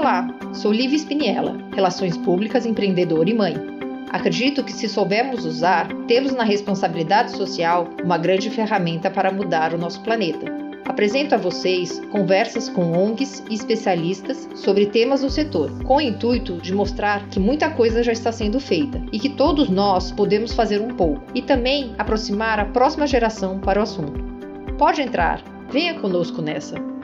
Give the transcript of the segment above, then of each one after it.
Olá, sou Lívia Spiniella, Relações Públicas, empreendedora e mãe. Acredito que se soubermos usar, temos na responsabilidade social uma grande ferramenta para mudar o nosso planeta. Apresento a vocês conversas com ONGs e especialistas sobre temas do setor, com o intuito de mostrar que muita coisa já está sendo feita e que todos nós podemos fazer um pouco, e também aproximar a próxima geração para o assunto. Pode entrar, venha conosco nessa.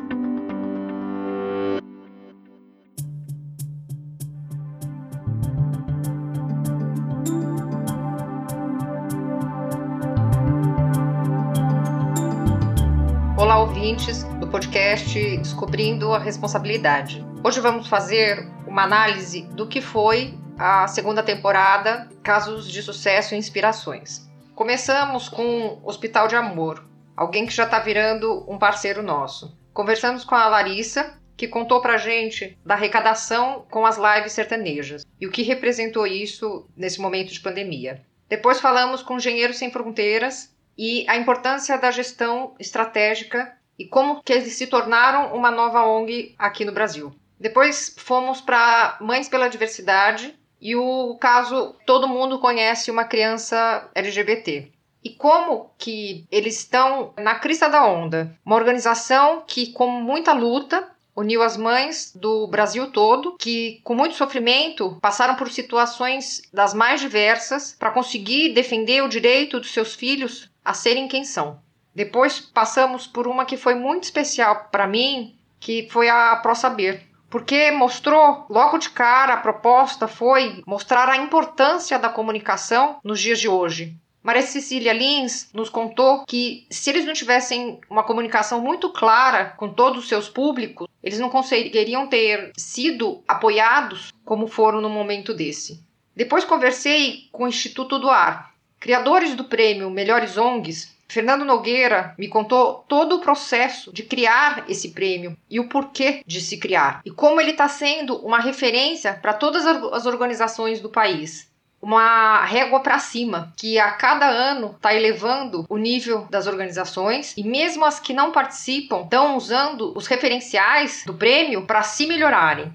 Ouvintes do podcast Descobrindo a Responsabilidade. Hoje vamos fazer uma análise do que foi a segunda temporada Casos de Sucesso e Inspirações. Começamos com Hospital de Amor, alguém que já está virando um parceiro nosso. Conversamos com a Larissa, que contou pra gente da arrecadação com as lives sertanejas e o que representou isso nesse momento de pandemia. Depois falamos com Engenheiros Sem Fronteiras, e a importância da gestão estratégica e como que eles se tornaram uma nova ONG aqui no Brasil. Depois fomos para Mães pela Diversidade e o caso todo mundo conhece uma criança LGBT. E como que eles estão na crista da onda? Uma organização que com muita luta uniu as mães do Brasil todo, que com muito sofrimento passaram por situações das mais diversas para conseguir defender o direito dos seus filhos a serem quem são. Depois passamos por uma que foi muito especial para mim, que foi a Pro Saber, porque mostrou logo de cara a proposta foi mostrar a importância da comunicação nos dias de hoje. Maria Cecília Lins nos contou que se eles não tivessem uma comunicação muito clara com todos os seus públicos, eles não conseguiriam ter sido apoiados como foram no momento desse. Depois conversei com o Instituto do Ar, Criadores do prêmio Melhores ONGs, Fernando Nogueira me contou todo o processo de criar esse prêmio e o porquê de se criar e como ele está sendo uma referência para todas as organizações do país. Uma régua para cima, que a cada ano está elevando o nível das organizações e mesmo as que não participam estão usando os referenciais do prêmio para se melhorarem.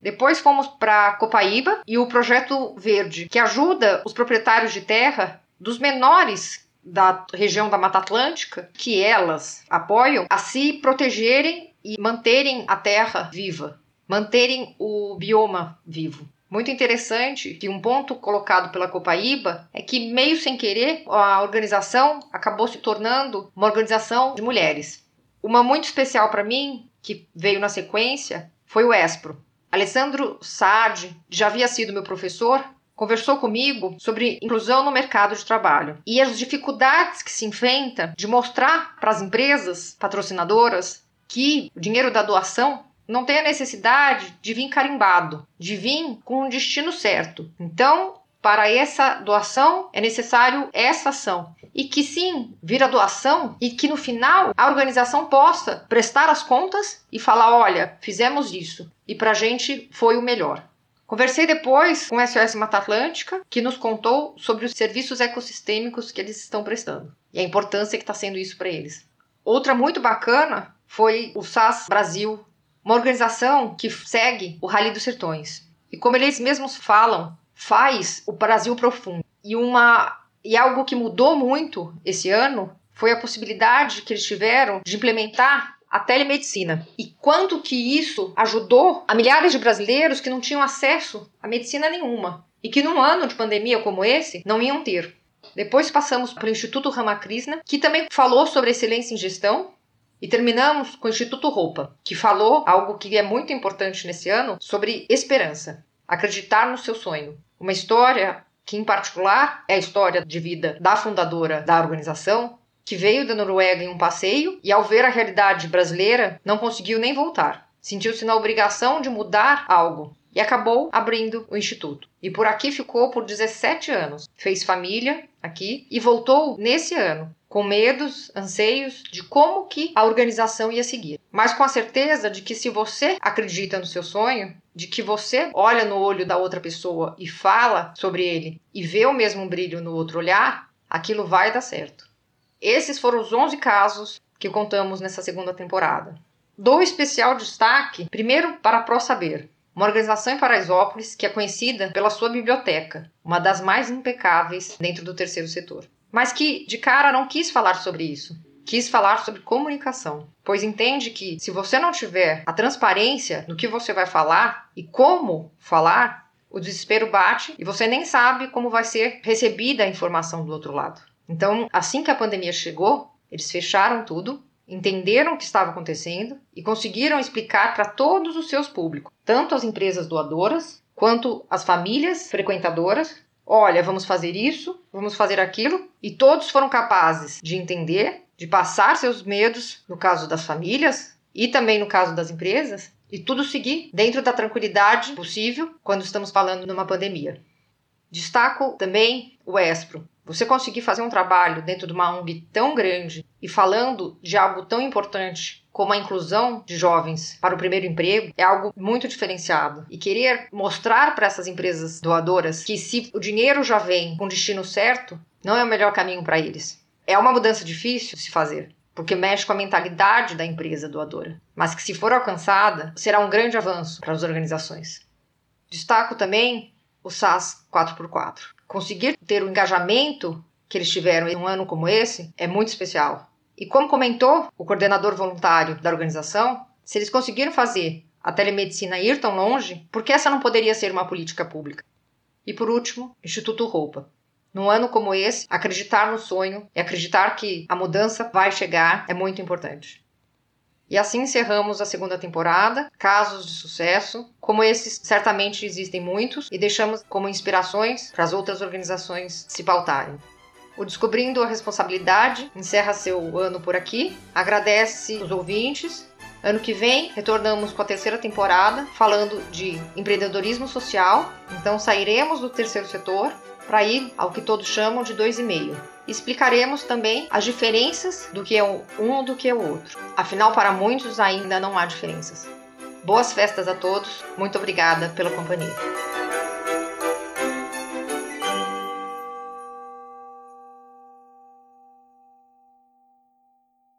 Depois fomos para Copaíba e o Projeto Verde, que ajuda os proprietários de terra dos menores da região da Mata Atlântica, que elas apoiam, a se protegerem e manterem a terra viva, manterem o bioma vivo. Muito interessante que um ponto colocado pela Copaíba é que, meio sem querer, a organização acabou se tornando uma organização de mulheres. Uma muito especial para mim, que veio na sequência, foi o ESPRO. Alessandro Saad já havia sido meu professor conversou comigo sobre inclusão no mercado de trabalho e as dificuldades que se enfrenta de mostrar para as empresas patrocinadoras que o dinheiro da doação não tem a necessidade de vir carimbado, de vir com um destino certo. Então, para essa doação é necessário essa ação. E que sim, vira doação e que no final a organização possa prestar as contas e falar: olha, fizemos isso e para a gente foi o melhor. Conversei depois com o SOS Mata Atlântica, que nos contou sobre os serviços ecossistêmicos que eles estão prestando e a importância que está sendo isso para eles. Outra muito bacana foi o SAS Brasil, uma organização que segue o Rally dos Sertões. E como eles mesmos falam, faz o Brasil profundo. E uma e algo que mudou muito esse ano foi a possibilidade que eles tiveram de implementar a telemedicina. E quanto que isso ajudou a milhares de brasileiros que não tinham acesso a medicina nenhuma e que num ano de pandemia como esse não iam ter. Depois passamos para o Instituto Ramakrishna, que também falou sobre excelência em gestão, e terminamos com o Instituto Roupa, que falou algo que é muito importante nesse ano sobre esperança, acreditar no seu sonho. Uma história que, em particular, é a história de vida da fundadora da organização, que veio da Noruega em um passeio e, ao ver a realidade brasileira, não conseguiu nem voltar. Sentiu-se na obrigação de mudar algo e acabou abrindo o instituto. E por aqui ficou por 17 anos. Fez família aqui e voltou nesse ano, com medos, anseios de como que a organização ia seguir. Mas com a certeza de que se você acredita no seu sonho, de que você olha no olho da outra pessoa e fala sobre ele e vê o mesmo brilho no outro olhar, aquilo vai dar certo. Esses foram os 11 casos que contamos nessa segunda temporada. Dou especial destaque, primeiro, para a Pro Saber, uma organização em Paraisópolis que é conhecida pela sua biblioteca, uma das mais impecáveis dentro do terceiro setor. Mas que de cara não quis falar sobre isso. Quis falar sobre comunicação, pois entende que se você não tiver a transparência no que você vai falar e como falar, o desespero bate e você nem sabe como vai ser recebida a informação do outro lado. Então, assim que a pandemia chegou, eles fecharam tudo, entenderam o que estava acontecendo e conseguiram explicar para todos os seus públicos, tanto as empresas doadoras quanto as famílias frequentadoras. Olha, vamos fazer isso, vamos fazer aquilo, e todos foram capazes de entender, de passar seus medos, no caso das famílias e também no caso das empresas, e tudo seguir dentro da tranquilidade possível quando estamos falando numa pandemia. Destaco também o ESPRO, você conseguir fazer um trabalho dentro de uma ONG tão grande e falando de algo tão importante como a inclusão de jovens para o primeiro emprego é algo muito diferenciado. E querer mostrar para essas empresas doadoras que se o dinheiro já vem com o destino certo, não é o melhor caminho para eles. É uma mudança difícil se fazer, porque mexe com a mentalidade da empresa doadora, mas que se for alcançada, será um grande avanço para as organizações. Destaco também o SAS 4x4 conseguir ter o engajamento que eles tiveram em um ano como esse é muito especial. E como comentou o coordenador voluntário da organização, se eles conseguiram fazer a telemedicina ir tão longe, por que essa não poderia ser uma política pública? E por último, Instituto Roupa. Num ano como esse, acreditar no sonho e acreditar que a mudança vai chegar é muito importante. E assim encerramos a segunda temporada. Casos de sucesso, como esses, certamente existem muitos, e deixamos como inspirações para as outras organizações se pautarem. O Descobrindo a Responsabilidade encerra seu ano por aqui. Agradece os ouvintes. Ano que vem retornamos com a terceira temporada falando de empreendedorismo social. Então sairemos do terceiro setor para ir ao que todos chamam de dois e meio. Explicaremos também as diferenças do que é um do que é o outro. Afinal, para muitos ainda não há diferenças. Boas festas a todos, muito obrigada pela companhia.